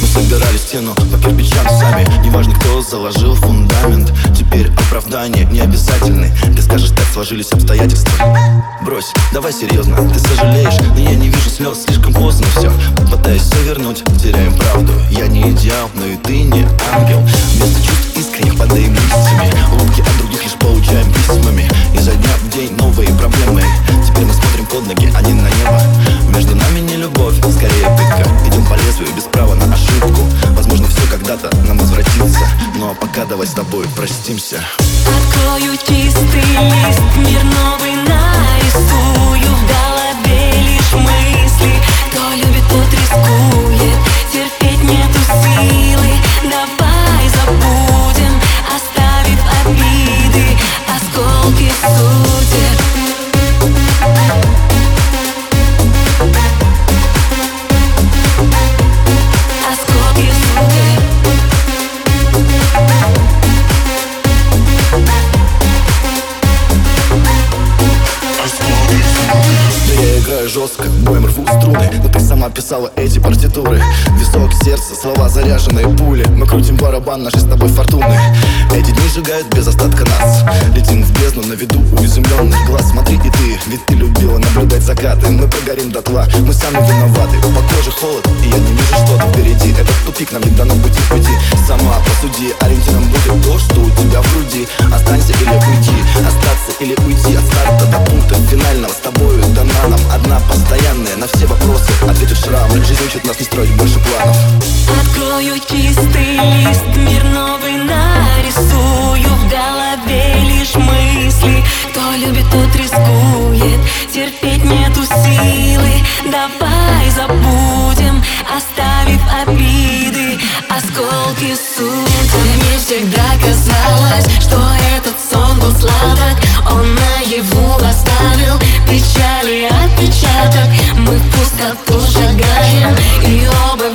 Мы собирали стену по кирпичам сами. Неважно, кто заложил фундамент. Теперь оправдания не обязательны Ты скажешь, так сложились обстоятельства. Брось, давай серьезно, ты сожалеешь Но я не вижу слез, слишком поздно все Пытаюсь все вернуть, теряем правду. Я не идеал, но и ты не ангел. Вместо чувств искренних падаем листьями Улыбки от других лишь получаем письмами. Изо дня в день новые проблемы. Теперь мы смотрим под ноги, а не на небо Между нами не любовь, скорее пытка. Идем по лезвию без права на ошибку. Возможно, все когда-то нам возвратится. Ну а пока давай с тобой простимся. Открою чистый лист, мир новый нарисую. В голове лишь мысли, кто любит, тот рискует жестко, боем рву струны Но ты сама писала эти партитуры. Висок, сердце, слова заряженные пули. Мы крутим барабан нашей с тобой фортуны. Эти дни сжигают без остатка нас. Летим в бездну на виду у изумленных глаз. Смотри и ты, ведь ты любила наблюдать закаты. Мы прогорим дотла, мы сами виноваты. По коже холод, и я не вижу что-то впереди. Этот тупик нам не дано пути в пути. Сама посуди, ориентиром будет то, что у тебя в груди. Останься или уйди, остаться или уйти От на все вопросы ответит шрамы. Жизнь учит нас не строить больше планов. Открою чистый лист, мир новый нарисую. В голове лишь мысли, кто любит, тот рискует. Терпеть нету силы, давай забудем остаток Мы в пустоту шагаем И оба